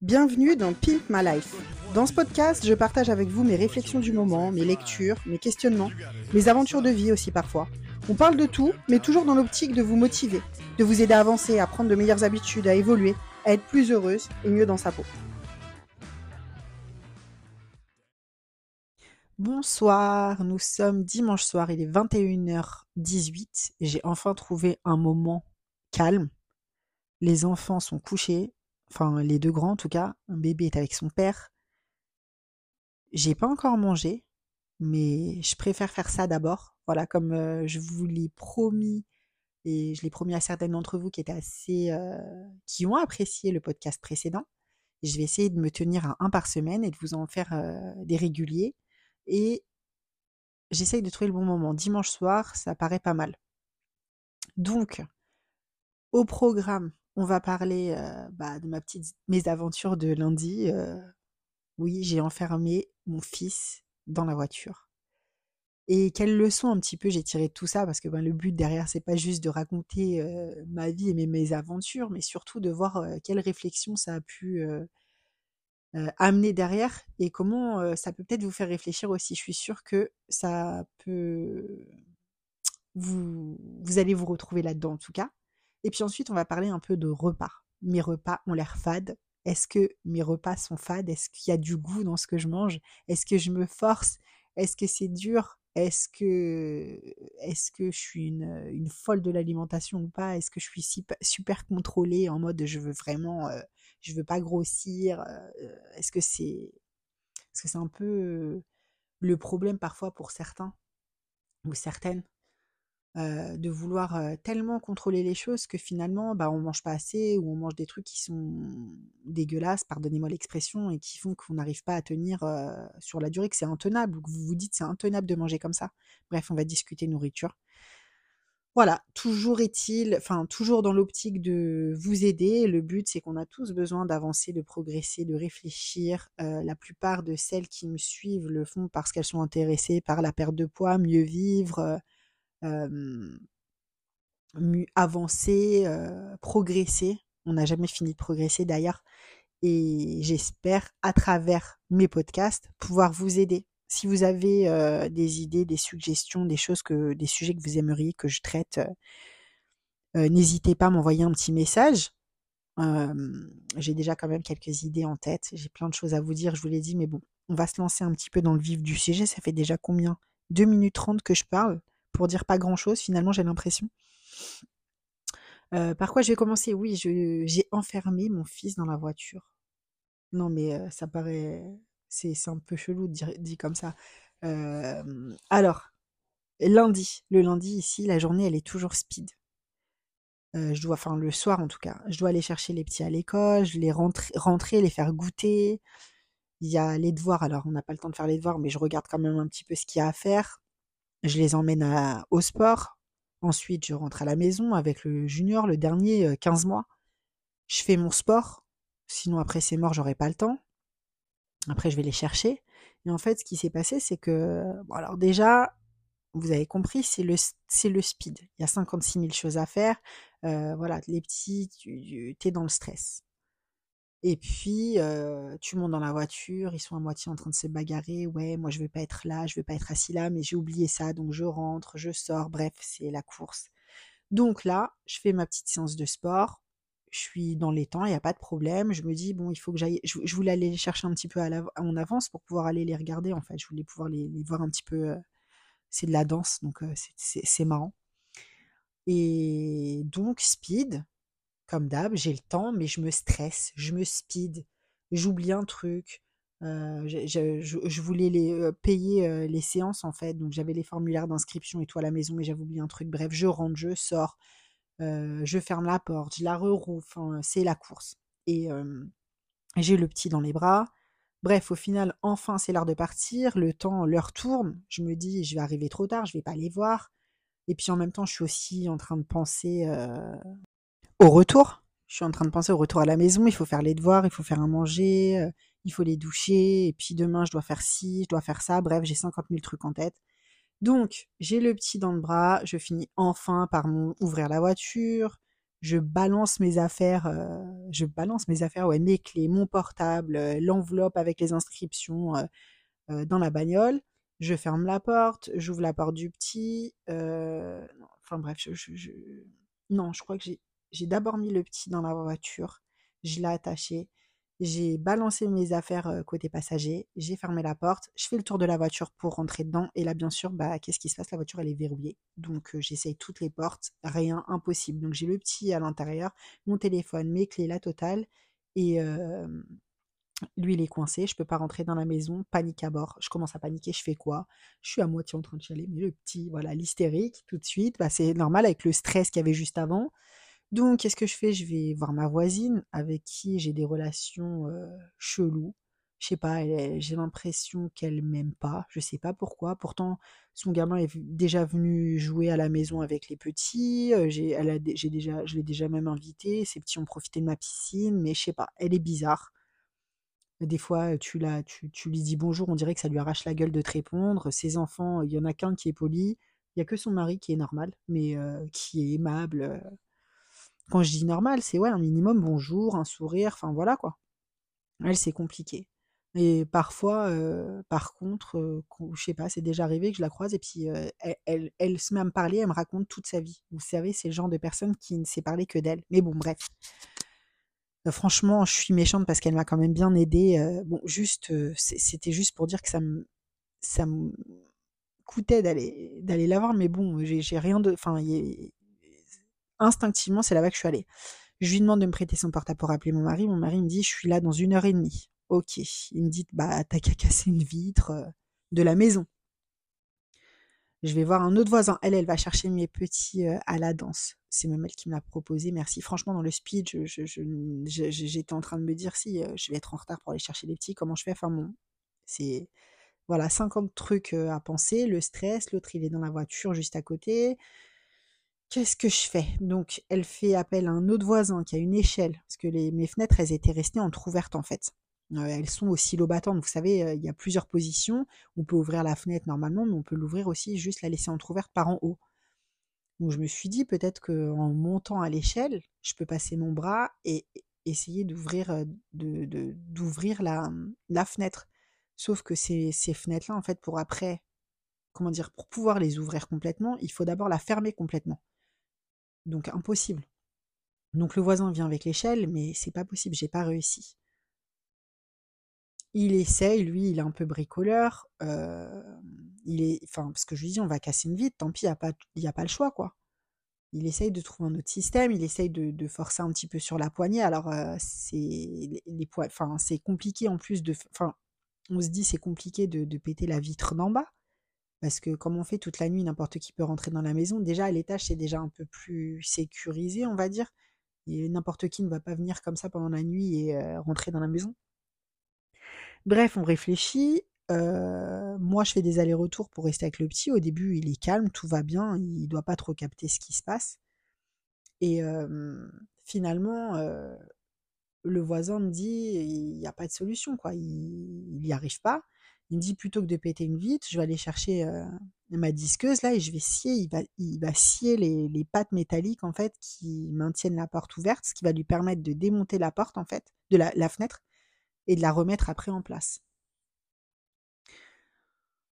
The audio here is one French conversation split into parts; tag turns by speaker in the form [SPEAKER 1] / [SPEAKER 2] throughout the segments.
[SPEAKER 1] Bienvenue dans Pimp My Life. Dans ce podcast, je partage avec vous mes réflexions du moment, mes lectures, mes questionnements, mes aventures de vie aussi parfois. On parle de tout, mais toujours dans l'optique de vous motiver, de vous aider à avancer, à prendre de meilleures habitudes, à évoluer, à être plus heureuse et mieux dans sa peau. Bonsoir, nous sommes dimanche soir, il est 21h18 et j'ai enfin trouvé un moment calme. Les enfants sont couchés, enfin les deux grands en tout cas, bébé est avec son père. J'ai pas encore mangé, mais je préfère faire ça d'abord. Voilà, comme euh, je vous l'ai promis et je l'ai promis à certaines d'entre vous qui étaient assez, euh, ont apprécié le podcast précédent. Je vais essayer de me tenir à un par semaine et de vous en faire euh, des réguliers. Et j'essaye de trouver le bon moment. Dimanche soir, ça paraît pas mal. Donc, au programme, on va parler bah, de ma petite mésaventures de lundi. oui, j'ai enfermé mon fils dans la voiture. Et quelle leçon un petit peu j'ai tiré de tout ça? Parce que ben, le but derrière c'est pas juste de raconter ma vie et mes mésaventures, mais surtout de voir quelle réflexion ça a pu amener derrière et comment ça peut peut-être vous faire réfléchir aussi. Je suis sûre que ça peut vous vous allez vous retrouver là-dedans en tout cas. Et puis ensuite, on va parler un peu de repas. Mes repas ont l'air fades. Est-ce que mes repas sont fades? Est-ce qu'il y a du goût dans ce que je mange? Est-ce que je me force? Est-ce que c'est dur? Est-ce que, est je suis une, folle de l'alimentation ou pas? Est-ce que je suis super, contrôlée en mode je veux vraiment, euh, je veux pas grossir euh, que c'est, est-ce que c'est un peu le problème parfois pour certains ou certaines? De vouloir tellement contrôler les choses que finalement, bah, on mange pas assez ou on mange des trucs qui sont dégueulasses, pardonnez-moi l'expression, et qui font qu'on n'arrive pas à tenir sur la durée, que c'est intenable, ou que vous vous dites c'est intenable de manger comme ça. Bref, on va discuter nourriture. Voilà, toujours est-il, enfin toujours dans l'optique de vous aider. Le but, c'est qu'on a tous besoin d'avancer, de progresser, de réfléchir. la plupart de celles qui me suivent le font parce qu'elles sont intéressées par la perte de poids, mieux vivre, avancer, progresser. On n'a jamais fini de progresser d'ailleurs. Et j'espère, à travers mes podcasts, pouvoir vous aider. Si vous avez des idées, des suggestions, des choses que, des sujets que vous aimeriez que je traite, n'hésitez pas à m'envoyer un petit message. j'ai déjà quand même quelques idées en tête. J'ai plein de choses à vous dire, je vous l'ai dit, mais bon, on va se lancer un petit peu dans le vif du sujet. Ça fait déjà combien? 2 minutes 30 que je parle pour dire pas grand chose, finalement, j'ai l'impression. par quoi je vais commencer? Oui, j'ai enfermé mon fils dans la voiture. Non, mais ça paraît. C'est un peu chelou dit comme ça. alors, lundi, le lundi ici, la journée, elle est toujours speed. je dois, enfin le soir en tout cas, je dois aller chercher les petits à l'école, je les rentrer, rentrer, les faire goûter. Il y a les devoirs, alors on n'a pas le temps de faire les devoirs, mais je regarde quand même un petit peu ce qu'il y a à faire. Je les emmène au sport. Ensuite, je rentre à la maison avec le junior, le dernier, 15 mois. Je fais mon sport. Sinon, après, c'est mort, j'aurai pas le temps. Après, je vais les chercher. Et en fait, ce qui s'est passé, c'est que, alors déjà, vous avez compris, c'est le, speed. Il y a 56 000 choses à faire. voilà, les petits, tu es dans le stress. Et puis, tu montes dans la voiture, ils sont à moitié en train de se bagarrer. Ouais, moi je veux pas être là, je veux pas être assis là, mais j'ai oublié ça, donc je rentre, je sors. Bref, c'est la course. Donc là, je fais ma petite séance de sport. Je suis dans les temps, il n'y a pas de problème. Je me dis, bon, il faut que j'aille. Je, voulais aller les chercher un petit peu à en avance pour pouvoir aller les regarder, en fait. Je voulais pouvoir les, voir un petit peu. c'est de la danse, donc c'est marrant. Et donc, speed, comme d'hab, j'ai le temps, mais je me stresse, je me speed, j'oublie un truc. je, voulais les, payer les séances en fait, donc j'avais les formulaires d'inscription et tout à la maison, mais j'avais oublié un truc. Bref, je rentre, je sors, je ferme la porte, je la rerouvre, enfin, c'est la course. Et j'ai le petit dans les bras. Bref, au final, enfin, c'est l'heure de partir. Le temps, l'heure tourne. Je me dis, je vais arriver trop tard, je vais pas les voir. Et puis en même temps, je suis aussi en train de penser au retour, je suis en train de penser au retour à la maison, il faut faire les devoirs, il faut faire un manger, euh, il faut les doucher, et puis demain je dois faire ci, je dois faire ça, bref, j'ai 50 000 trucs en tête. Donc, j'ai le petit dans le bras, je finis enfin par ouvrir la voiture, je balance mes affaires, euh, je balance mes affaires, ouais, mes clés, mon portable, euh, l'enveloppe avec les inscriptions dans la bagnole. Je ferme la porte, j'ouvre la porte du petit. enfin bref, je, non, je crois que j'ai d'abord mis le petit dans la voiture, je l'ai attaché, j'ai balancé mes affaires côté passager, j'ai fermé la porte, je fais le tour de la voiture pour rentrer dedans. Et là, bien sûr, bah, qu'est-ce qui se passe? La voiture, elle est verrouillée. Donc, j'essaye toutes les portes, rien, impossible. Donc, j'ai le petit à l'intérieur, mon téléphone, mes clés, la totale. Et lui, il est coincé, je peux pas rentrer dans la maison, panique à bord. Je commence à paniquer, je fais quoi? Je suis à moitié en train de chialer, mais le petit, voilà, l'hystérique, tout de suite, bah, c'est normal avec le stress qu'il y avait juste avant. Donc, qu'est-ce que je fais? Je vais voir ma voisine avec qui j'ai des relations cheloues. Je sais pas, j'ai l'impression qu'elle m'aime pas. Je sais pas pourquoi. Pourtant, son gamin est déjà venu jouer à la maison avec les petits. J'ai, déjà, je l'ai déjà même invité. Ces petits ont profité de ma piscine, mais je sais pas, elle est bizarre. Des fois, tu, la, tu, tu lui dis bonjour, on dirait que ça lui arrache la gueule de te répondre. Ses enfants, il y en a qu'un qui est poli. Il y a que son mari qui est normal, mais qui est aimable. Quand je dis normal, c'est ouais, un minimum bonjour, un sourire, enfin voilà quoi. Elle, c'est compliqué. Et parfois, par contre, je sais pas, c'est déjà arrivé que je la croise et puis elle, elle, se met à me parler, elle me raconte toute sa vie. Vous savez, c'est le genre de personne qui ne sait parler que d'elle. Mais bon, bref. franchement, je suis méchante parce qu'elle m'a quand même bien aidée. bon, juste, c'était juste pour dire que ça me, coûtait d'aller, d'aller la voir, mais bon, j'ai rien de, instinctivement, c'est là-bas que je suis allée. Je lui demande de me prêter son portable pour appeler mon mari. Mon mari me dit, je suis là dans une heure et demie. Ok. Il me dit, bah, t'as qu'à casser une vitre euh, de la maison. Je vais voir un autre voisin. Elle, elle va chercher mes petits euh, à la danse. C'est même elle qui me l'a proposé. Merci. Franchement, dans le speed, j'étais en train de me dire si euh, je vais être en retard pour aller chercher les petits. Comment je fais? Enfin bon, c'est voilà 50 trucs à penser. Le stress, l'autre il est dans la voiture juste à côté. Qu'est-ce que je fais? Donc, elle fait appel à un autre voisin qui a une échelle, parce que les, mes fenêtres, elles étaient restées entrouvertes en fait. Euh, elles sont aussi battantes, vous savez, euh, il y a plusieurs positions. On peut ouvrir la fenêtre normalement, mais on peut l'ouvrir aussi, juste la laisser entrouverte par en haut. Donc, je me suis dit peut-être qu'en montant à l'échelle, je peux passer mon bras et essayer d'ouvrir euh, de, la, la fenêtre. Sauf que ces, ces fenêtres-là, en fait, pour après, comment dire, pour pouvoir les ouvrir complètement, il faut d'abord la fermer complètement. Donc impossible. Donc le voisin vient avec l'échelle, mais c'est pas possible, j'ai pas réussi. Il essaye, lui, il est un peu bricoleur. Euh, il est, enfin, parce que je lui dis, on va casser une vitre, tant pis, il n'y a, pas, a pas le choix, quoi. Il essaye de trouver un autre système, il essaye de, forcer un petit peu sur la poignée. Alors, euh, c'est compliqué en plus de. Enfin, on se dit, c'est compliqué de péter la vitre d'en bas. Parce que comme on fait toute la nuit, n'importe qui peut rentrer dans la maison. Déjà, à l'étage, c'est déjà un peu plus sécurisé, on va dire. N'importe qui ne va pas venir comme ça pendant la nuit et rentrer dans la maison. Bref, on réfléchit. Moi, je fais des allers-retours pour rester avec le petit. Au début, il est calme, tout va bien. Il ne doit pas trop capter ce qui se passe. Et finalement, le voisin me dit, il n'y a pas de solution, quoi. Il n'y arrive pas. Il me dit plutôt que de péter une vitre, je vais aller chercher ma disqueuse là et je vais scier, il va, scier les, les, pattes métalliques en fait qui maintiennent la porte ouverte, ce qui va lui permettre de démonter la porte en fait, de la, la fenêtre et de la remettre après en place.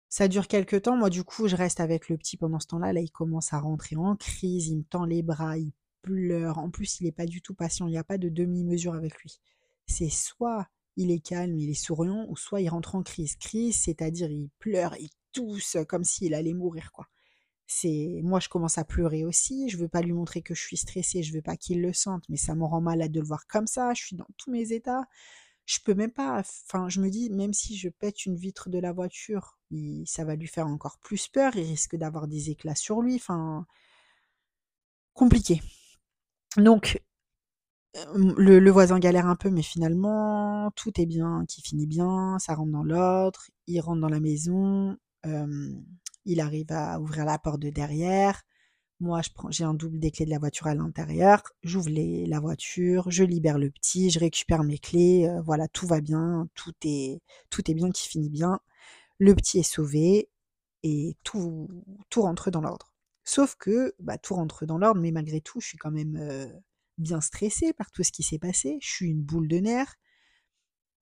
[SPEAKER 1] Ça dure quelques temps. Moi, du coup, je reste avec le petit pendant ce temps-là. Là, il commence à rentrer en crise. Il me tend les bras. Il pleure. En plus, il n'est pas du tout patient. Il n'y a pas de demi-mesure avec lui. C'est soit il est calme, il est souriant, ou soit il rentre en crise. Crise, c'est-à-dire il pleure, il tousse comme s'il allait mourir, quoi. C'est moi je commence à pleurer aussi, je veux pas lui montrer que je suis stressée, je veux pas qu'il le sente, mais ça me rend malade de le voir comme ça, je suis dans tous mes états. Je peux même pas enfin je me dis même si je pète une vitre de la voiture, ça va lui faire encore plus peur, il risque d'avoir des éclats sur lui, enfin compliqué. Donc le, voisin galère un peu, mais finalement, tout est bien, qui finit bien, ça rentre dans l'ordre, il rentre dans la maison, il arrive à ouvrir la porte de derrière. Moi, j'ai un double des clés de la voiture à l'intérieur, j'ouvre la voiture, je libère le petit, je récupère mes clés, voilà, tout va bien, tout est, tout est bien, qui finit bien. Le petit est sauvé et tout, tout rentre dans l'ordre. Sauf que, bah, tout rentre dans l'ordre, mais malgré tout, je suis quand même bien stressée par tout ce qui s'est passé. Je suis une boule de nerfs.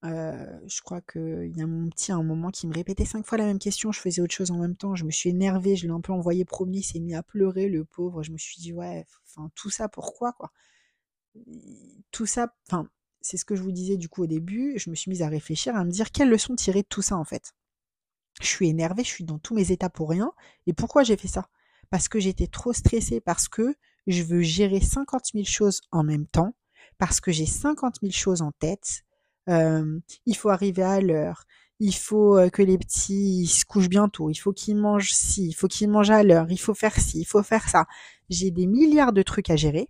[SPEAKER 1] Euh, je crois qu'il y a mon petit à un moment qui me répétait cinq fois la même question. Je faisais autre chose en même temps. Je me suis énervée. Je l'ai un peu envoyé promener. Il s'est mis à pleurer, le pauvre. Je me suis dit, ouais, enfin, tout ça pourquoi, quoi? Tout ça, c'est ce que je vous disais du coup au début. Je me suis mise à réfléchir, à me dire quelles leçons tirer de tout ça, en fait? Je suis énervée, je suis dans tous mes états pour rien. Et pourquoi j'ai fait ça? Parce que j'étais trop stressée, parce que je veux gérer 50 000 choses en même temps, parce que j'ai 50 000 choses en tête. Euh, il faut arriver à l'heure. Il faut que les petits se couchent bientôt. Il faut qu'ils mangent ci. Il faut qu'ils mangent à l'heure. Il faut faire ci. Il faut faire ça. J'ai des milliards de trucs à gérer.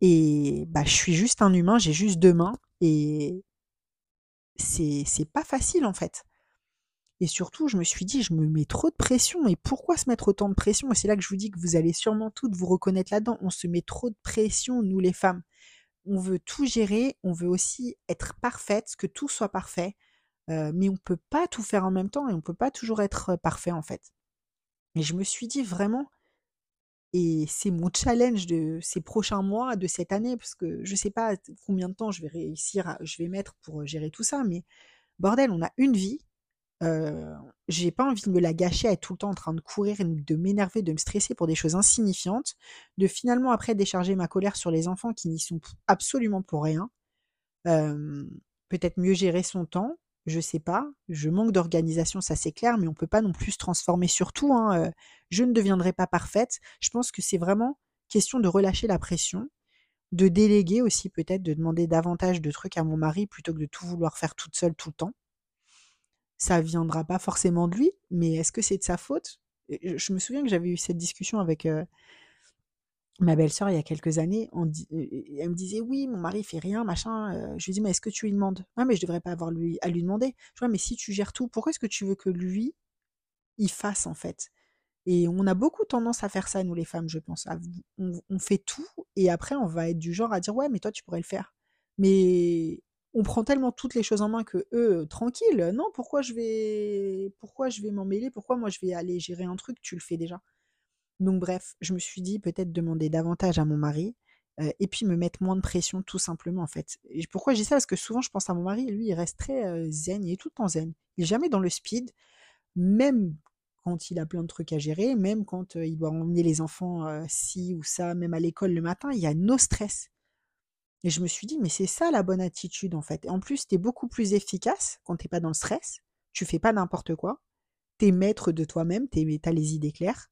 [SPEAKER 1] Et bah, je suis juste un humain. J'ai juste deux mains. Et c'est, c'est pas facile en fait. Et surtout, je me suis dit, je me mets trop de pression. Et pourquoi se mettre autant de pression? Et c'est là que je vous dis que vous allez sûrement toutes vous reconnaître là-dedans. On se met trop de pression, nous les femmes. On veut tout gérer, on veut aussi être parfaite, que tout soit parfait. Euh, mais on ne peut pas tout faire en même temps et on ne peut pas toujours être euh, parfait en fait. Et je me suis dit vraiment, et c'est mon challenge de ces prochains mois, de cette année, parce que je ne sais pas combien de temps je vais réussir, je vais mettre pour gérer tout ça, mais bordel, on a une vie, j'ai pas envie de me la gâcher à être tout le temps en train de courir, de m'énerver, de me stresser pour des choses insignifiantes, de finalement après décharger ma colère sur les enfants qui n'y sont absolument pour rien. Peut-être mieux gérer son temps, je sais pas. Je manque d'organisation, ça c'est clair, mais on peut pas non plus se transformer sur tout. Hein. Je ne deviendrai pas parfaite. Je pense que c'est vraiment question de relâcher la pression, de déléguer aussi peut-être, de demander davantage de trucs à mon mari plutôt que de tout vouloir faire toute seule tout le temps ça viendra pas forcément de lui, mais est-ce que c'est de sa faute? Je me souviens que j'avais eu cette discussion avec euh, ma belle-sœur il y a quelques années. elle me disait oui, mon mari fait rien, machin. Euh, je lui dis mais est-ce que tu lui demandes? Ah mais je devrais pas avoir lui à lui demander. Je vois mais si tu gères tout, pourquoi est-ce que tu veux que lui il fasse en fait? Et on a beaucoup tendance à faire ça nous les femmes, je pense. on fait tout et après on va être du genre à dire ouais mais toi tu pourrais le faire. Mais on prend tellement toutes les choses en main que eux, tranquille, non, pourquoi je vais, pourquoi je vais m'en mêler, pourquoi moi je vais aller gérer un truc, tu le fais déjà. Donc bref, je me suis dit peut-être demander davantage à mon mari euh, et puis me mettre moins de pression tout simplement en fait. Et pourquoi je dis ça? Parce que souvent je pense à mon mari, lui il reste très euh, zen, il est tout le temps zen. Il est jamais dans le speed, même quand il a plein de trucs à gérer, même quand euh, il doit emmener les enfants ci ou ça, même à l'école le matin, il y a no stress. Et je me suis dit, mais c'est ça la bonne attitude en fait. En plus, tu es beaucoup plus efficace quand t'es pas dans le stress. Tu fais pas n'importe quoi. Tu es maître de toi-même, tu as les idées claires.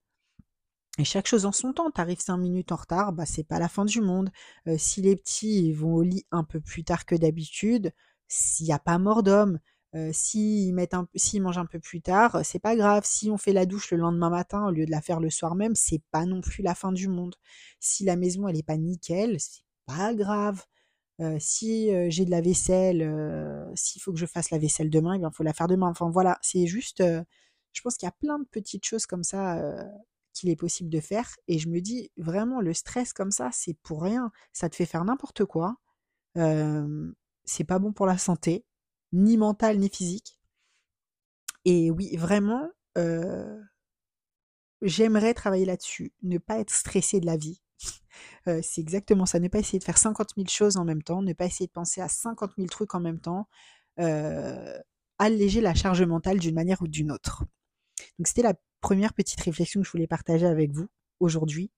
[SPEAKER 1] Et chaque chose en son temps. Tu arrives cinq minutes en retard, bah c'est pas la fin du monde. Euh, si les petits vont au lit un peu plus tard que d'habitude, s'il n'y a pas mort d'homme, euh, s'ils mangent un peu plus tard, c'est pas grave. Si on fait la douche le lendemain matin au lieu de la faire le soir même, c'est pas non plus la fin du monde. Si la maison elle pas nickel, c'est pas grave. si j'ai de la vaisselle, s'il faut que je fasse la vaisselle demain, il faut la faire demain. Enfin voilà, c'est juste, je pense qu'il y a plein de petites choses comme ça qu'il est possible de faire. Et je me dis vraiment, le stress comme ça, c'est pour rien. Ça te fait faire n'importe quoi. c'est pas bon pour la santé, ni mentale ni physique. Et oui, vraiment, j'aimerais travailler là-dessus, ne pas être stressé de la vie c'est exactement ça. Ne pas essayer de faire 50 000 choses en même temps, ne pas essayer de penser à 50 000 trucs en même temps. alléger la charge mentale d'une manière ou d'une autre. Donc c'était la première petite réflexion que je voulais partager avec vous aujourd'hui.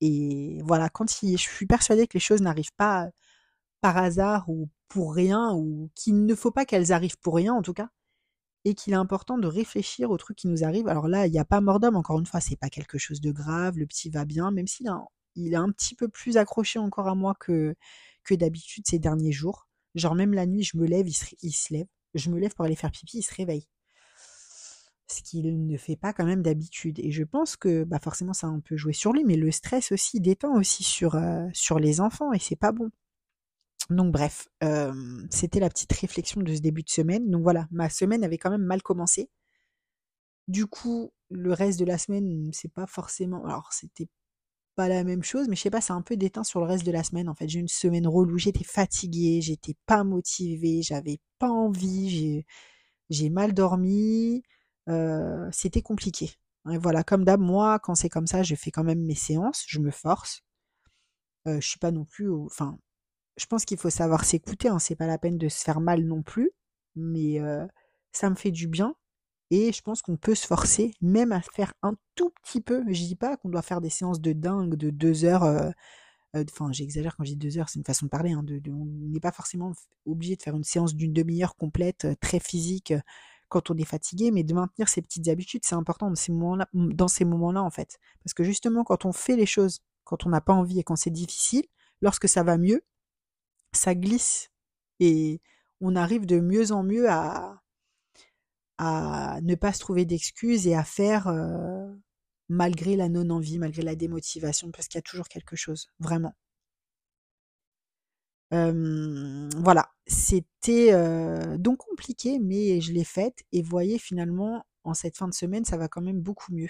[SPEAKER 1] Et voilà, quand je suis persuadée que les choses n'arrivent pas par hasard ou pour rien, ou qu'il ne faut pas qu'elles arrivent pour rien en tout cas, et qu'il est important de réfléchir aux trucs qui nous arrivent. Alors là, il n'y a pas mort d'homme, encore une fois, c'est pas quelque chose de grave, le petit va bien, même s'il a il est un petit peu plus accroché encore à moi que, que d'habitude ces derniers jours. Genre même la nuit, je me lève, il se, lève. Je me lève pour aller faire pipi, il se réveille. Ce qu'il ne fait pas quand même d'habitude. Et je pense que bah forcément ça a un peu joué sur lui, mais le stress aussi détend aussi sur, euh, sur les enfants et c'est pas bon. Donc bref, euh, c'était la petite réflexion de ce début de semaine. Donc voilà, ma semaine avait quand même mal commencé. Du coup, le reste de la semaine, c'est pas forcément. Alors, c'était pas la même chose, mais je sais pas, c'est un peu déteint sur le reste de la semaine. En fait, j'ai une semaine relou, j'étais fatiguée, j'étais pas motivée, j'avais pas envie, j'ai mal dormi, euh, c'était compliqué. Et voilà, comme d'hab, moi, quand c'est comme ça, je fais quand même mes séances, je me force. je suis pas non plus enfin, je pense qu'il faut savoir s'écouter, hein, c'est pas la peine de se faire mal non plus, mais ça me fait du bien et je pense qu'on peut se forcer même à faire un tout petit peu. Je dis pas qu'on doit faire des séances de dingue de deux heures, enfin j'exagère quand je dis deux heures, c'est une façon de parler, hein, on n'est pas forcément obligé de faire une séance d'une demi-heure complète, très physique, quand on est fatigué, mais de maintenir ces petites habitudes, c'est important dans ces moments-là, en fait. Parce que justement, quand on fait les choses, quand on n'a pas envie et quand c'est difficile, lorsque ça va mieux, ça glisse et on arrive de mieux en mieux à à ne pas se trouver d'excuses et à faire, malgré la non-envie, malgré la démotivation, parce qu'il y a toujours quelque chose, vraiment. voilà, c'était, donc compliqué, mais je l'ai faite et voyez finalement, en cette fin de semaine, ça va quand même beaucoup mieux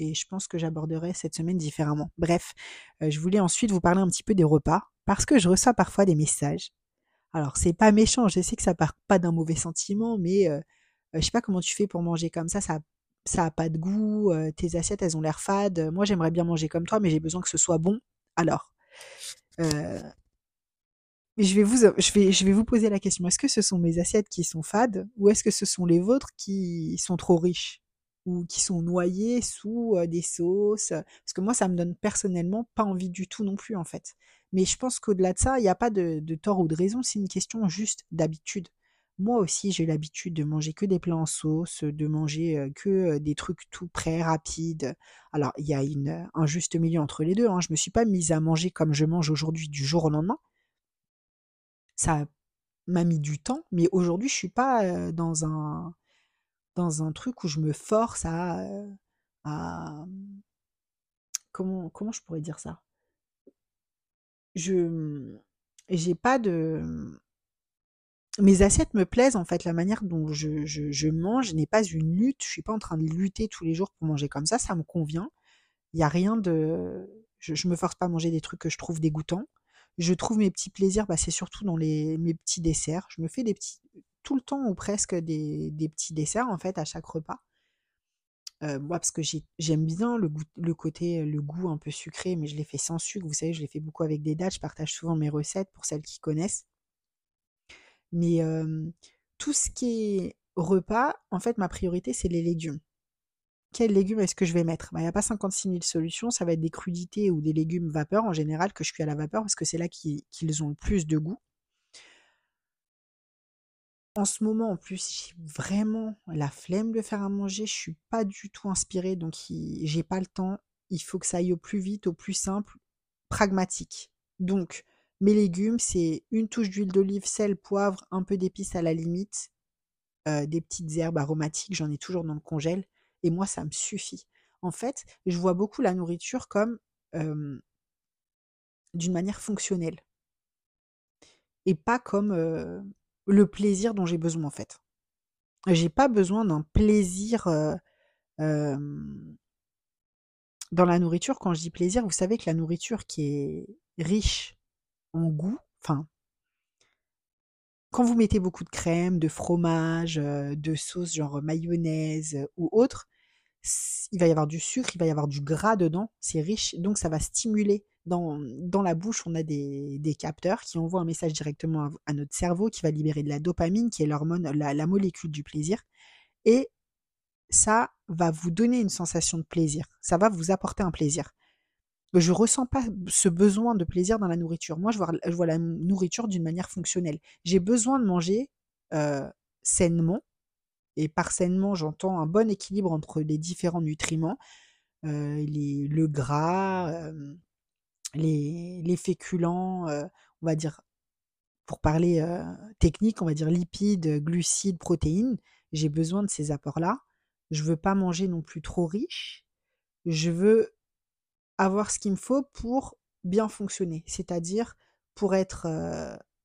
[SPEAKER 1] et je pense que j'aborderai cette semaine différemment. Bref, je voulais ensuite vous parler un petit peu des repas parce que je reçois parfois des messages. Alors, c'est pas méchant, je sais que ça part pas d'un mauvais sentiment, mais, je sais pas comment tu fais pour manger comme ça, ça ça a pas de goût, tes assiettes, elles ont l'air fades. Moi, j'aimerais bien manger comme toi, mais j'ai besoin que ce soit bon. Alors, je vais, vous, je, vais, je vais vous poser la question, est-ce que ce sont mes assiettes qui sont fades ou est-ce que ce sont les vôtres qui sont trop riches ou qui sont noyées sous des sauces? Parce que moi, ça me donne personnellement pas envie du tout non plus, en fait. Mais je pense qu'au-delà de ça, il n'y a pas de, de tort ou de raison, c'est une question juste d'habitude. Moi aussi, j'ai l'habitude de manger que des plats en sauce, de manger que des trucs tout prêts, rapides. Alors, il y a un juste milieu entre les deux. Hein. Je me suis pas mise à manger comme je mange aujourd'hui du jour au lendemain. Ça m'a mis du temps, mais aujourd'hui, je suis pas dans un dans un truc où je me force à, à comment comment je pourrais dire ça? Je j'ai pas de mes assiettes me plaisent en fait, la manière dont je, mange n'est pas une lutte, je suis pas en train de lutter tous les jours pour manger comme ça, ça me convient. Il y a rien de, je, je me force pas à manger des trucs que je trouve dégoûtants. Je trouve mes petits plaisirs, bah, c'est surtout dans les mes petits desserts. Je me fais des petits, tout le temps ou presque des, des petits desserts en fait à chaque repas. Euh, moi, parce que j'aime bien le, goût, le côté, le goût un peu sucré, mais je l'ai fait sans sucre. Vous savez, je l'ai fait beaucoup avec des dates. Je partage souvent mes recettes pour celles qui connaissent. Mais tout ce qui est repas, en fait, ma priorité, c'est les légumes. Quels légumes est-ce que je vais mettre? Bah, Il n'y a pas 56 000 solutions, ça va être des crudités ou des légumes vapeur en général que je cuis à la vapeur parce que c'est là qu'ils ont le plus de goût. En ce moment, en plus, j'ai vraiment la flemme de faire à manger. Je suis pas du tout inspirée, donc j'ai pas le temps. Il faut que ça aille au plus vite, au plus simple, pragmatique. Donc, mes légumes, c'est une touche d'huile d'olive, sel, poivre, un peu d'épices à la limite, euh, des petites herbes aromatiques, j'en ai toujours dans le congèle, et moi, ça me suffit. En fait, je vois beaucoup la nourriture comme d'une manière fonctionnelle, et pas comme le plaisir dont j'ai besoin, en fait. J'ai pas besoin d'un plaisir dans la nourriture. Quand je dis plaisir, vous savez que la nourriture qui est riche en goût, enfin, quand vous mettez beaucoup de crème, de fromage, de sauce genre mayonnaise ou autre, il va y avoir du sucre, il va y avoir du gras dedans, c'est riche, donc ça va stimuler. Dans, dans la bouche, on a des, des capteurs qui envoient un message directement à, notre cerveau qui va libérer de la dopamine, qui est l'hormone, la, la molécule du plaisir. Et ça va vous donner une sensation de plaisir. Ça va vous apporter un plaisir je ressens pas ce besoin de plaisir dans la nourriture. Moi, je vois, je vois la nourriture d'une manière fonctionnelle. J'ai besoin de manger sainement. Et par sainement, j'entends un bon équilibre entre les différents nutriments, les, le gras, les, les, féculents, on va dire, pour parler technique, on va dire lipides, glucides, protéines. J'ai besoin de ces apports-là. Je veux pas manger non plus trop riche. Je veux avoir ce qu'il me faut pour bien fonctionner, c'est-à-dire pour être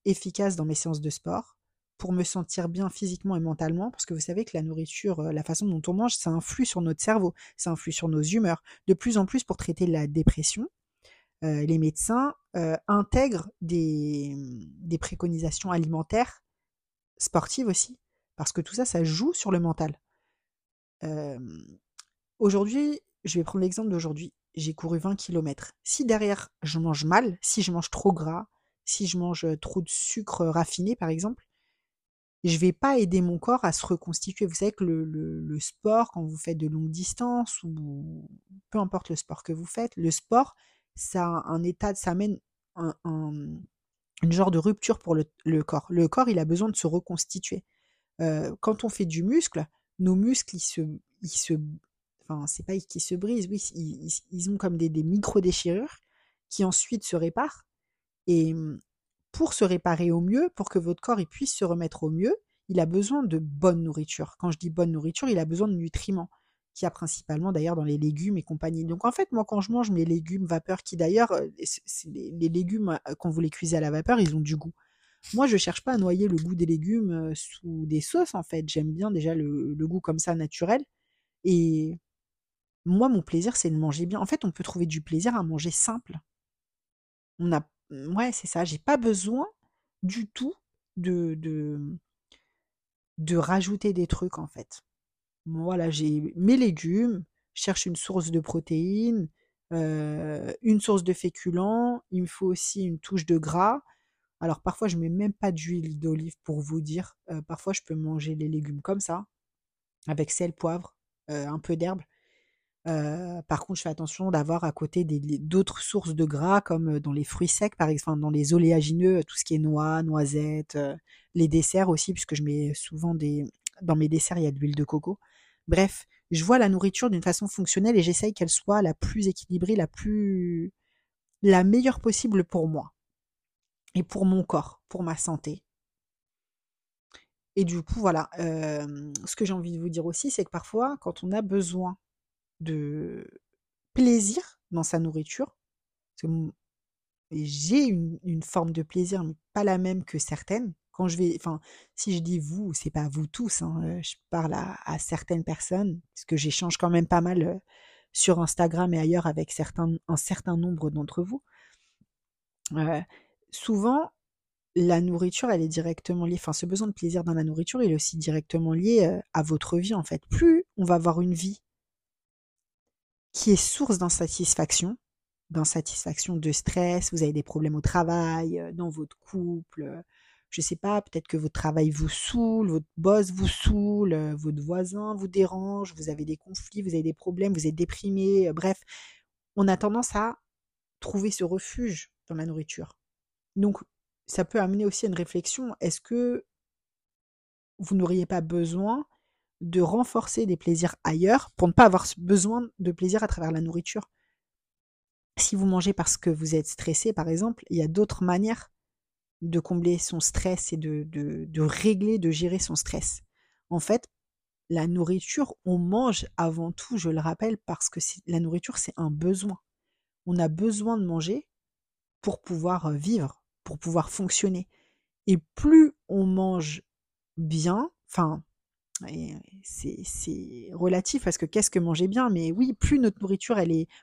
[SPEAKER 1] efficace dans mes séances de sport, pour me sentir bien physiquement et mentalement, parce que vous savez que la nourriture, la façon dont on mange, ça influe sur notre cerveau, ça influe sur nos humeurs. De plus en plus, pour traiter la dépression, les médecins intègrent des, des, préconisations alimentaires, sportives aussi, parce que tout ça, ça joue sur le mental. Aujourd'hui, je vais prendre l'exemple d'aujourd'hui j'ai couru 20 km. Si derrière, je mange mal, si je mange trop gras, si je mange trop de sucre raffiné, par exemple, je vais pas aider mon corps à se reconstituer. Vous savez que le, sport, quand vous faites de longues distances ou peu importe le sport que vous faites, le sport, ça un état, ça amène un, une genre de rupture pour le, le, corps. Le corps, il a besoin de se reconstituer. Euh, quand on fait du muscle, nos muscles, ils se, ils se, enfin, c'est pas qu'ils se brisent, oui, ils, ont comme des, micro-déchirures qui ensuite se réparent. Et pour se réparer au mieux, pour que votre corps il puisse se remettre au mieux, il a besoin de bonne nourriture. Quand je dis bonne nourriture, il a besoin de nutriments, qui a principalement d'ailleurs dans les légumes et compagnie. Donc en fait, moi quand je mange mes légumes vapeur, qui d'ailleurs, euh, les, légumes, euh, quand vous les cuisez à la vapeur, ils ont du goût. Moi, je cherche pas à noyer le goût des légumes euh, sous des sauces, en fait. J'aime bien déjà le, le, goût comme ça, naturel. Et moi, mon plaisir, c'est de manger bien. En fait, on peut trouver du plaisir à manger simple. On a Mmh, ouais, c'est ça. J'ai pas besoin du tout de, de, de rajouter des trucs, en fait. Voilà, j'ai mes légumes, je cherche une source de protéines, une source de féculents, il me faut aussi une touche de gras. Alors parfois je mets même pas d'huile d'olive pour vous dire. parfois je peux manger les légumes comme ça, avec sel, poivre, un peu d'herbe par contre, je fais attention d'avoir à côté d'autres sources de gras comme dans les fruits secs, par exemple, dans les oléagineux, tout ce qui est noix, noisettes, les desserts aussi, puisque je mets souvent des dans mes desserts, il y a de l'huile de coco. Bref, je vois la nourriture d'une façon fonctionnelle et j'essaye qu'elle soit la plus équilibrée, la plus la meilleure possible pour moi et pour mon corps, pour ma santé. Et du coup, voilà. ce que j'ai envie de vous dire aussi, c'est que parfois, quand on a besoin de plaisir dans sa nourriture. J'ai une, forme de plaisir, mais pas la même que certaines. Quand je vais, enfin, si je dis vous, c'est pas vous tous, hein, euh, je parle à, certaines personnes, parce que j'échange quand même pas mal euh, sur Instagram et ailleurs avec certains, un certain nombre d'entre vous. Euh, souvent, la nourriture, elle est directement liée, enfin, ce besoin de plaisir dans la nourriture, il est aussi directement lié à votre vie, en fait. Plus on va avoir une vie qui est source d'insatisfaction, d'insatisfaction, de stress, vous avez des problèmes au travail, euh, dans votre couple, euh, je sais pas, peut-être que votre travail vous saoule, votre boss vous saoule, euh, votre voisin vous dérange, vous avez des conflits, vous avez des problèmes, vous êtes déprimé, bref, on a tendance à trouver ce refuge dans la nourriture. Donc, ça peut amener aussi à une réflexion, est-ce que vous n'auriez pas besoin de renforcer des plaisirs ailleurs pour ne pas avoir besoin de plaisir à travers la nourriture. Si vous mangez parce que vous êtes stressé, par exemple, il y a d'autres manières de combler son stress et de, de, régler, de gérer son stress. En fait, la nourriture, on mange avant tout, je le rappelle, parce que la nourriture, c'est un besoin. On a besoin de manger pour pouvoir euh, vivre, pour pouvoir fonctionner. Et plus on mange bien, enfin, c'est relatif parce que qu'est-ce que manger bien Mais oui, plus notre nourriture,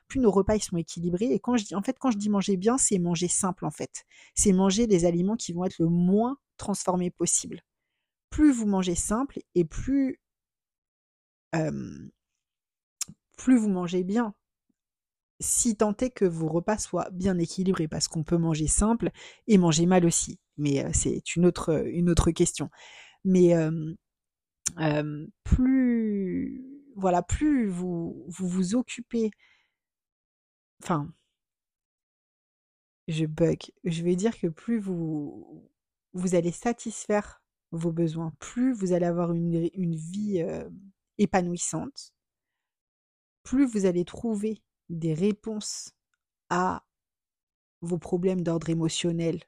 [SPEAKER 1] plus nos repas sont équilibrés. Et quand je dis, en fait, quand je dis manger bien, c'est manger simple en fait. C'est manger des aliments qui vont être le moins transformés possible. Plus vous mangez simple et plus plus vous mangez bien. Si tant est que vos repas soient bien équilibrés, parce qu'on peut manger simple et manger mal aussi. Mais c'est une autre, une autre question. Mais plus voilà, plus vous, vous vous occupez, enfin, je bug. Je vais dire que plus vous vous allez satisfaire vos besoins, plus vous allez avoir une, une vie épanouissante, plus vous allez trouver des réponses à vos problèmes d'ordre émotionnel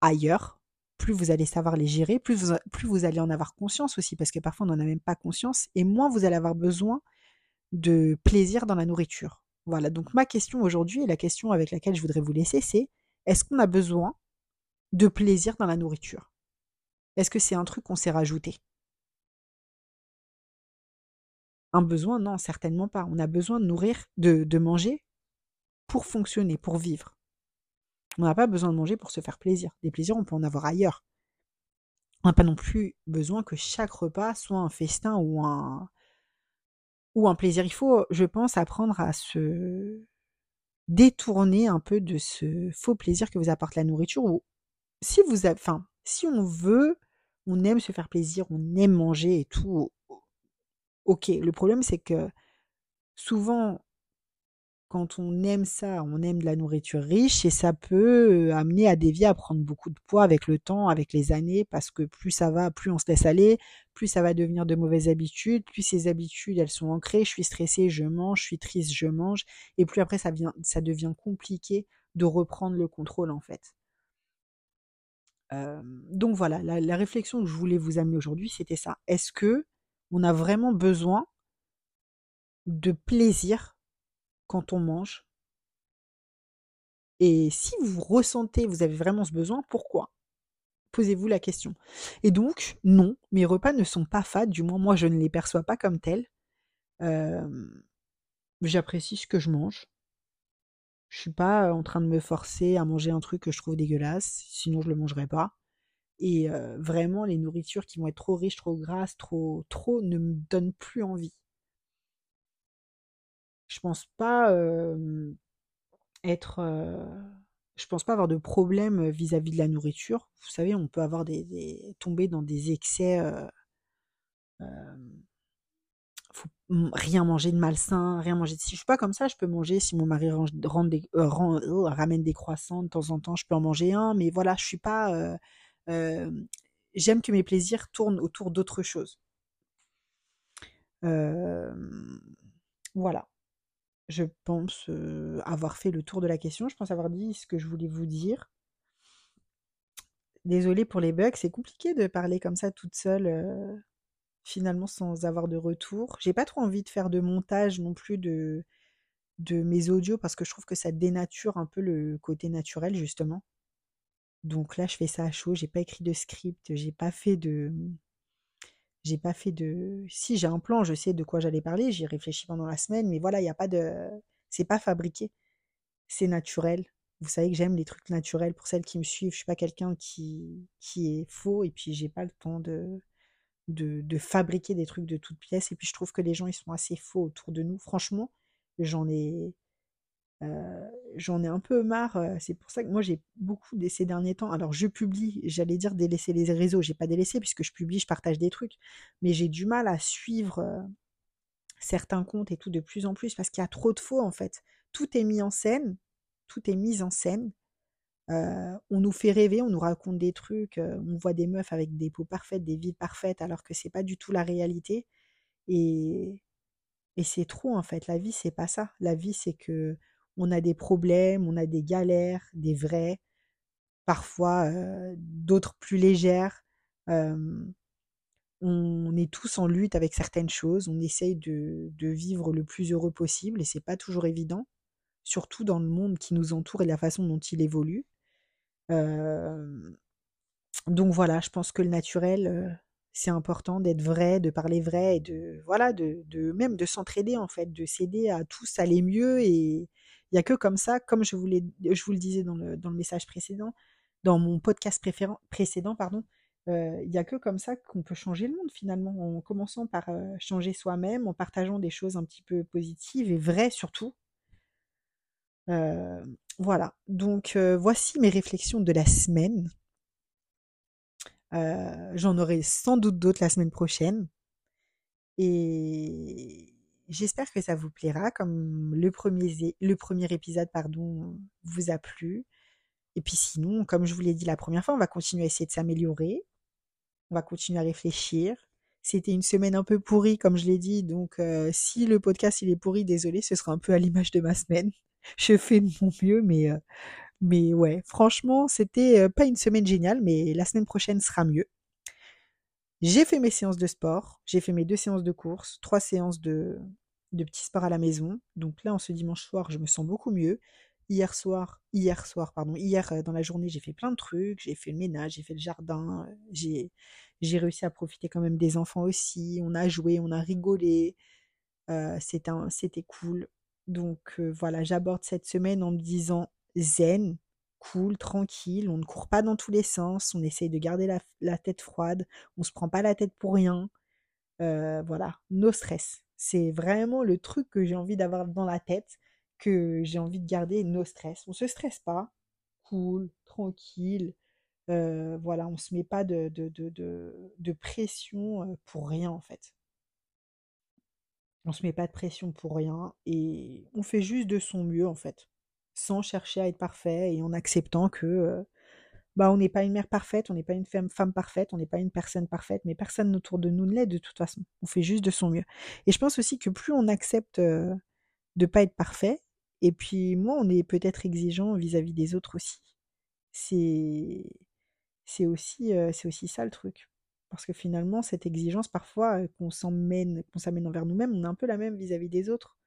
[SPEAKER 1] ailleurs, plus vous allez savoir les gérer, plus vous, allez en avoir conscience aussi, parce que parfois on n'en a même pas conscience, et moins vous allez avoir besoin de plaisir dans la nourriture. Voilà, donc ma question aujourd'hui, et la question avec laquelle je voudrais vous laisser, c'est est-ce qu'on a besoin de plaisir dans la nourriture? Est-ce que c'est un truc qu'on s'est rajouté? Un besoin? Non, certainement pas. On a besoin de nourrir, de manger pour fonctionner, pour vivre. On n'a pas besoin de manger pour se faire plaisir. Des plaisirs, on peut en avoir ailleurs. On n'a pas non plus besoin que chaque repas soit un festin ou un, ou un plaisir. Il faut, je pense, apprendre à se détourner un peu de ce faux plaisir que vous apporte la nourriture. Ou si vous, enfin, si on veut, on aime se faire plaisir, on aime manger et tout. Ok. Le problème, c'est que souvent, quand on aime ça, on aime de la nourriture riche et ça peut amener à dévier, à prendre beaucoup de poids avec le temps, avec les années, parce que plus ça va, plus on se laisse aller, plus ça va devenir de mauvaises habitudes, plus ces habitudes, elles sont ancrées, je suis stressée, je mange, je suis triste, je mange, et plus après ça, vient, ça devient compliqué de reprendre le contrôle en fait. donc voilà, la, la réflexion que je voulais vous amener aujourd'hui, c'était ça. Est-ce que on a vraiment besoin de plaisir quand on mange Et si vous ressentez, vous avez vraiment ce besoin, pourquoi? Posez-vous la question. Et donc, non, mes repas ne sont pas fades, du moins moi je ne les perçois pas comme tels. J'apprécie ce que je mange. Je suis pas en train de me forcer à manger un truc que je trouve dégueulasse, sinon je le mangerais pas. Et vraiment, les nourritures qui vont être trop riches, trop grasses, trop, trop, ne me donnent plus envie. Je pense pas être. je pense pas avoir de problème vis-à-vis de la nourriture. Vous savez, on peut avoir des, tomber dans des excès. faut rien manger de malsain, rien manger de si je suis pas comme ça, je peux manger si mon mari oh, ramène des croissants de temps en temps, je peux en manger un, mais voilà, je suis pas j'aime que mes plaisirs tournent autour d'autre chose. voilà je pense avoir fait le tour de la question. Je pense avoir dit ce que je voulais vous dire. Désolée pour les bugs, c'est compliqué de parler comme ça toute seule, finalement sans avoir de retour. J'ai pas trop envie de faire de montage non plus de, de mes audios parce que je trouve que ça dénature un peu le côté naturel justement. Donc là, je fais ça à chaud. J'ai pas écrit de script, j'ai pas fait de, j'ai pas fait de. Si j'ai un plan, je sais de quoi j'allais parler, j'y réfléchis pendant la semaine, mais voilà, il n'y a pas de. C'est pas fabriqué. C'est naturel. Vous savez que j'aime les trucs naturels. Pour celles qui me suivent, je suis pas quelqu'un qui, qui est faux et puis j'ai pas le temps de, de, de fabriquer des trucs de toutes pièces. Et puis je trouve que les gens, ils sont assez faux autour de nous. Franchement, j'en ai, j'en ai un peu marre. C'est pour ça que moi j'ai beaucoup de ces derniers temps. Alors je publie, j'allais dire délaisser les réseaux, j'ai pas délaissé puisque je publie, je partage des trucs, mais j'ai du mal à suivre certains comptes et tout de plus en plus parce qu'il y a trop de faux en fait. Tout est mis en scène, tout est mis en scène. on nous fait rêver, on nous raconte des trucs, on voit des meufs avec des peaux parfaites, des vies parfaites, alors que c'est pas du tout la réalité. Et, et c'est trop en fait. La vie c'est pas ça. La vie c'est que on a des problèmes, on a des galères, des vrais, parfois d'autres plus légères. on est tous en lutte avec certaines choses, on essaye de, vivre le plus heureux possible et c'est pas toujours évident, surtout dans le monde qui nous entoure et la façon dont il évolue. donc voilà, je pense que le naturel, c'est important d'être vrai, de parler vrai et de voilà, de, de même de s'entraider en fait, de s'aider à tous aller mieux et, il n'y a que comme ça, comme je vous, le disais dans le, dans le, message précédent, dans mon podcast précédent, pardon, euh, il n'y a que comme ça qu'on peut changer le monde finalement, en commençant par euh, changer soi-même, en partageant des choses un petit peu positives et vraies surtout. Euh, voilà, donc voici mes réflexions de la semaine. J'en aurai sans doute d'autres la semaine prochaine. Et J'espère que ça vous plaira, comme le premier, le premier épisode vous a plu. Et puis sinon, comme je vous l'ai dit la première fois, on va continuer à essayer de s'améliorer. On va continuer à réfléchir. C'était une semaine un peu pourrie, comme je l'ai dit. Donc, euh, si le podcast est pourri, désolé, ce sera un peu à l'image de ma semaine. Je fais de mon mieux, mais, euh, mais ouais, franchement, c'était euh, pas une semaine géniale, mais la semaine prochaine sera mieux. J'ai fait mes séances de sport, j'ai fait mes deux séances de course, trois séances de, de petits sports à la maison. Donc là, en ce dimanche soir, je me sens beaucoup mieux. Hier soir, hier soir, pardon, hier euh, dans la journée, j'ai fait plein de trucs. J'ai fait le ménage, j'ai fait le jardin, euh, j'ai, réussi à profiter quand même des enfants aussi. On a joué, on a rigolé. Euh, c'était cool. Donc voilà, j'aborde cette semaine en me disant zen, cool, tranquille, on ne court pas dans tous les sens, on essaye de garder la, tête froide, on se prend pas la tête pour rien. voilà, no stress. C'est vraiment le truc que j'ai envie d'avoir dans la tête, que j'ai envie de garder no stress. On se stresse pas, cool, tranquille. Voilà, on se met pas de, de, de, de, pression euh, pour rien en fait. On se met pas de pression pour rien et on fait juste de son mieux en fait, sans chercher à être parfait et en acceptant que euh, bah, n'est pas une mère parfaite, on n'est pas une femme, parfaite, on n'est pas une personne parfaite, mais personne autour de nous ne l'est de toute façon. On fait juste de son mieux. Et je pense aussi que plus on accepte de ne pas être parfait, et puis moins on est peut-être exigeant vis-à-vis des autres aussi. C'est aussi, c'est aussi ça le truc. Parce que finalement, cette exigence, parfois, qu'on s'emmène, qu'on s'amène envers nous-mêmes, on est un peu la même vis-à-vis des autres.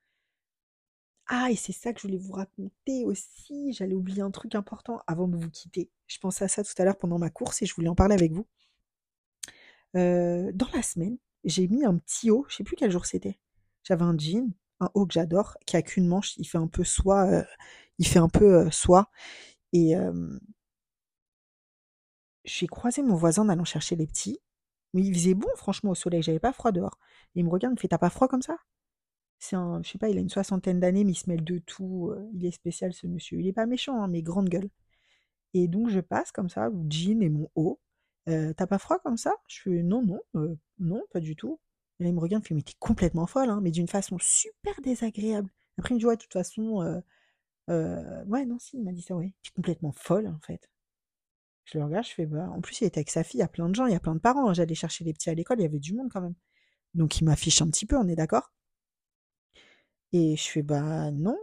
[SPEAKER 1] Ah, et c'est ça que je voulais vous raconter aussi. J'allais oublier un truc important avant de vous quitter. Je pensais à ça tout à l'heure pendant ma course et je voulais en parler avec vous. dans la semaine, j'ai mis un petit haut, je sais plus quel jour c'était. J'avais un jean, un haut que j'adore, qui a qu'une manche, il fait un peu soie, il fait un peu soie. Et j'ai croisé mon voisin en allant chercher les petits. Mais il faisait bon, franchement, au soleil. J'avais pas froid dehors. il me regarde, il me fait T'as pas froid comme ça? Je sais pas, il a une soixantaine d'années, mais il se mêle de tout. Euh, il est spécial, ce monsieur. Il est pas méchant, hein, mais grande gueule. Et donc, je passe comme ça, jean et mon haut. «Euh, t'as pas froid comme ça? Je fais Non, non, euh, non, pas du tout. Et là, il me regarde, il me fait Mais t'es complètement folle, hein, mais d'une façon super désagréable. Après, il me dit Ouais, de toute façon. ouais, non, si, il m'a dit ça, ouais. T'es complètement folle, en fait. Je le regarde, je fais bah. En plus, il était avec sa fille, il y a plein de gens, il y a plein de parents. Hein. J'allais chercher les petits à l'école, il y avait du monde quand même. Donc il m'affiche un petit peu, on est d'accord? Et je fais bah non,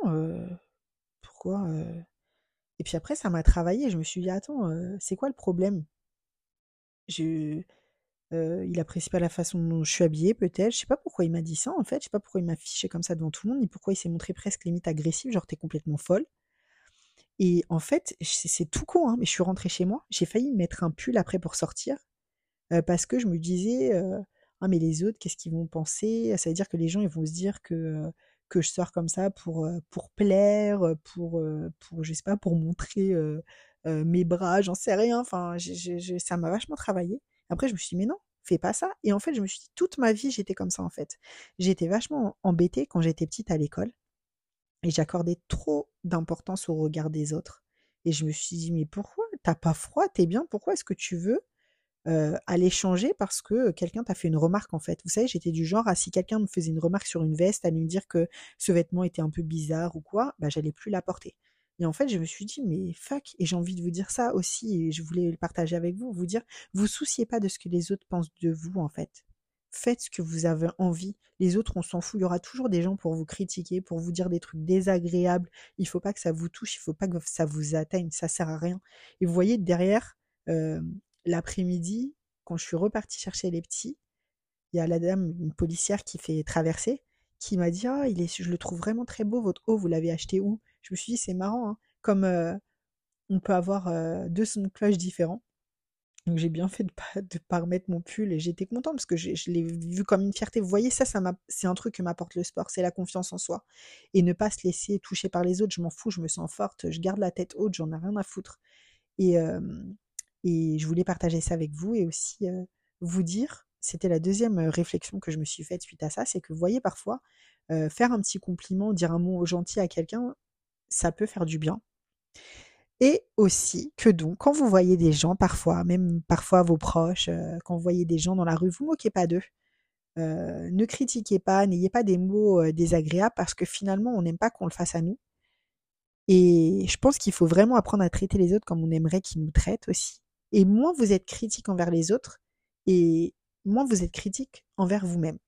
[SPEAKER 1] pourquoi? Et puis après, ça m'a travaillé. Je me suis dit, attends, c'est quoi le problème? Je... il apprécie pas la façon dont je suis habillée, peut-être. Je sais pas pourquoi il m'a dit ça, en fait. Je sais pas pourquoi il m'a affiché comme ça devant tout le monde, ni pourquoi il s'est montré presque limite agressif, genre t'es complètement folle. Et en fait, c'est tout con, hein, mais je suis rentrée chez moi. J'ai failli mettre un pull après pour sortir parce que je me disais ah mais les autres, qu'est-ce qu'ils vont penser? Ça veut dire que les gens ils vont se dire que que je sors comme ça pour pour plaire, pour pour je sais pas, pour montrer mes bras, j'en sais rien. Enfin, ça m'a vachement travaillé. Après, je me suis dit mais non, fais pas ça. Et en fait, je me suis dit toute ma vie j'étais comme ça en fait. J'étais vachement embêtée quand j'étais petite à l'école et j'accordais trop d'importance au regard des autres. Et je me suis dit, mais pourquoi? T'as pas froid? T'es bien? Pourquoi est-ce que tu veux aller changer parce que quelqu'un t'a fait une remarque en fait Vous savez, j'étais du genre à si quelqu'un me faisait une remarque sur une veste, à lui dire que ce vêtement était un peu bizarre ou quoi, bah j'allais plus la porter. Et en fait, je me suis dit, mais fuck, et j'ai envie de vous dire ça aussi, et je voulais le partager avec vous, vous dire, vous souciez pas de ce que les autres pensent de vous en fait faites ce que vous avez envie. Les autres, on s'en fout. Il y aura toujours des gens pour vous critiquer, pour vous dire des trucs désagréables. Il faut pas que ça vous touche, il faut pas que ça vous atteigne. Ça sert à rien. Et vous voyez, derrière, l'après-midi, quand je suis repartie chercher les petits, il y a la dame, une policière qui fait traverser, qui m'a dit Ah, il je le trouve vraiment très beau, votre eau, vous l'avez acheté où? Je me suis dit C'est marrant, hein. comme on peut avoir deux sons de cloche différents. Donc j'ai bien fait de pas pas remettre mon pull et j'étais contente parce que je l'ai vu comme une fierté. Vous voyez, ça, ça c'est un truc que m'apporte le sport, c'est la confiance en soi. Et ne pas se laisser toucher par les autres, je m'en fous, je me sens forte, je garde la tête haute, j'en ai rien à foutre. Et, et je voulais partager ça avec vous et aussi vous dire, c'était la deuxième réflexion que je me suis faite suite à ça, c'est que vous voyez parfois, faire un petit compliment, dire un mot gentil à quelqu'un, ça peut faire du bien. Et aussi que donc, quand vous voyez des gens, parfois, même parfois vos proches, quand vous voyez des gens dans la rue, vous moquez pas d'eux. Ne critiquez pas, n'ayez pas des mots désagréables parce que finalement, on n'aime pas qu'on le fasse à nous. Et je pense qu'il faut vraiment apprendre à traiter les autres comme on aimerait qu'ils nous traitent aussi. Et moins vous êtes critique envers les autres, et moins vous êtes critique envers vous-même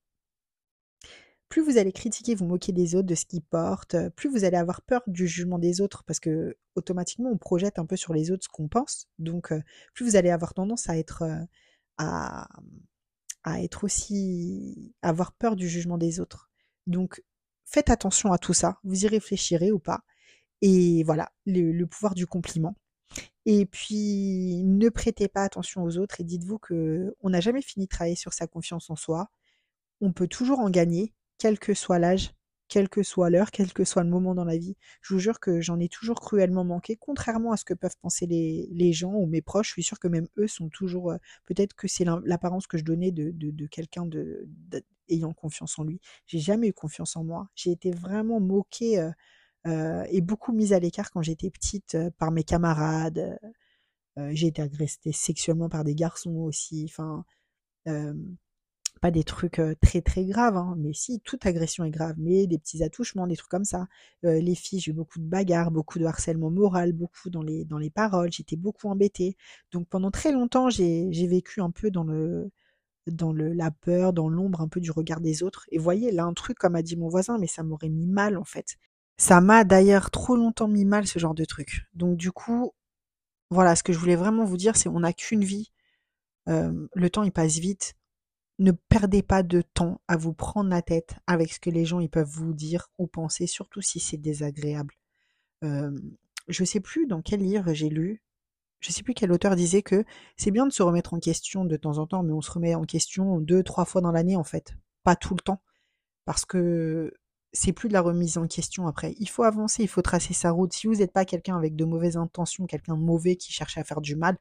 [SPEAKER 1] plus vous allez critiquer, vous moquer des autres, de ce qu'ils portent, euh, plus vous allez avoir peur du jugement des autres, parce que automatiquement on projette un peu sur les autres ce qu'on pense. Donc euh, plus vous allez avoir tendance à être euh, à, à être aussi avoir peur du jugement des autres. Donc faites attention à tout ça, vous y réfléchirez ou pas. Et voilà, le, pouvoir du compliment. Et puis, ne prêtez pas attention aux autres et dites-vous que on n'a jamais fini de travailler sur sa confiance en soi. On peut toujours en gagner quel que soit l'âge, quelle que soit l'heure, quel que soit le moment dans la vie. Je vous jure que j'en ai toujours cruellement manqué, contrairement à ce que peuvent penser les, gens ou mes proches. Je suis sûre que même eux sont toujours. Euh, peut-être que c'est l'apparence que je donnais de, quelqu'un ayant confiance en lui. J'ai jamais eu confiance en moi. J'ai été vraiment moquée et beaucoup mise à l'écart quand j'étais petite par mes camarades. j'ai été agressée sexuellement par des garçons aussi. Enfin, pas des trucs très très graves, hein, mais si, toute agression est grave, mais des petits attouchements, des trucs comme ça. les filles, j'ai eu beaucoup de bagarres, beaucoup de harcèlement moral, beaucoup dans les, dans les paroles, j'étais beaucoup embêtée. Donc pendant très longtemps, j'ai vécu un peu dans le dans le, la peur, dans l'ombre un peu du regard des autres. Et voyez, là, un truc, comme a dit mon voisin, mais ça m'aurait mis mal, en fait. Ça m'a d'ailleurs trop longtemps mis mal, ce genre de truc. Donc du coup, voilà, ce que je voulais vraiment vous dire, c'est on n'a qu'une vie. le temps, il passe vite ne perdez pas de temps à vous prendre la tête avec ce que les gens ils peuvent vous dire ou penser, surtout si c'est désagréable. Je je sais plus dans quel livre j'ai lu, je sais plus quel auteur disait que c'est bien de se remettre en question de temps en temps, mais on se remet en question deux, trois fois dans l'année en fait, pas tout le temps, parce que c'est plus de la remise en question après. Il faut avancer, il faut tracer sa route. Si vous n'êtes pas quelqu'un avec de mauvaises intentions, quelqu'un de mauvais qui cherche à faire du mal,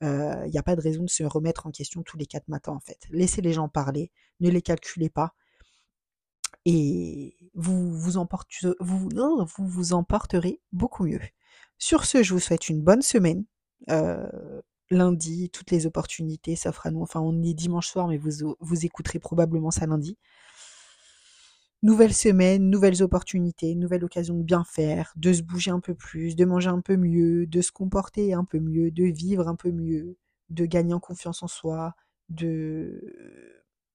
[SPEAKER 1] il euh, n'y a pas de raison de se remettre en question tous les quatre matins en fait. Laissez les gens parler, ne les calculez pas. Et vous vous, vous, emporterez beaucoup mieux. Sur ce, je vous souhaite une bonne semaine. Euh, lundi, toutes les opportunités s'offrent à nous. Enfin, on est dimanche soir, mais vous, vous écouterez probablement ça lundi. Nouvelle semaine, nouvelles opportunités, nouvelle occasion de bien faire, de se bouger un peu plus, de manger un peu mieux, de se comporter un peu mieux, de vivre un peu mieux, de gagner en confiance en soi, de,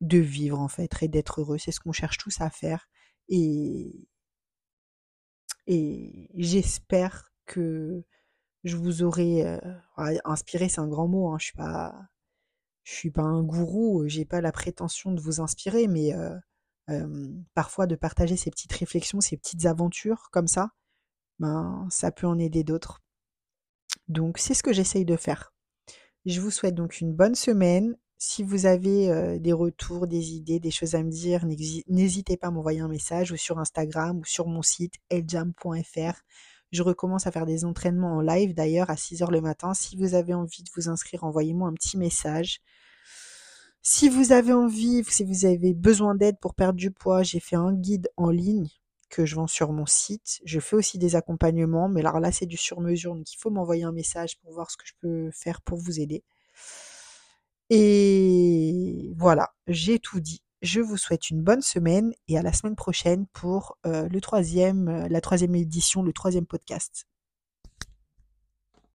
[SPEAKER 1] de vivre en fait et d'être heureux. C'est ce qu'on cherche tous à faire. Et, et j'espère que je vous aurai euh, inspiré, c'est un grand mot, hein, je suis je suis pas un gourou, j'ai pas la prétention de vous inspirer, mais euh, parfois de partager ces petites réflexions, ces petites aventures comme ça, ben, ça peut en aider d'autres. Donc c'est ce que j'essaye de faire. Je vous souhaite donc une bonne semaine. Si vous avez des retours, des idées, des choses à me dire, n'hésitez pas à m'envoyer un message ou sur Instagram ou sur mon site eljam.fr. Je recommence à faire des entraînements en live d'ailleurs à 6h le matin. Si vous avez envie de vous inscrire, envoyez-moi un petit message. Si vous avez envie, si vous avez besoin d'aide pour perdre du poids, j'ai fait un guide en ligne que je vends sur mon site. Je fais aussi des accompagnements, mais alors là c'est du sur-mesure, donc il faut m'envoyer un message pour voir ce que je peux faire pour vous aider. Et voilà, j'ai tout dit. Je vous souhaite une bonne semaine et à la semaine prochaine pour euh, le troisième, euh, la troisième édition, le troisième podcast.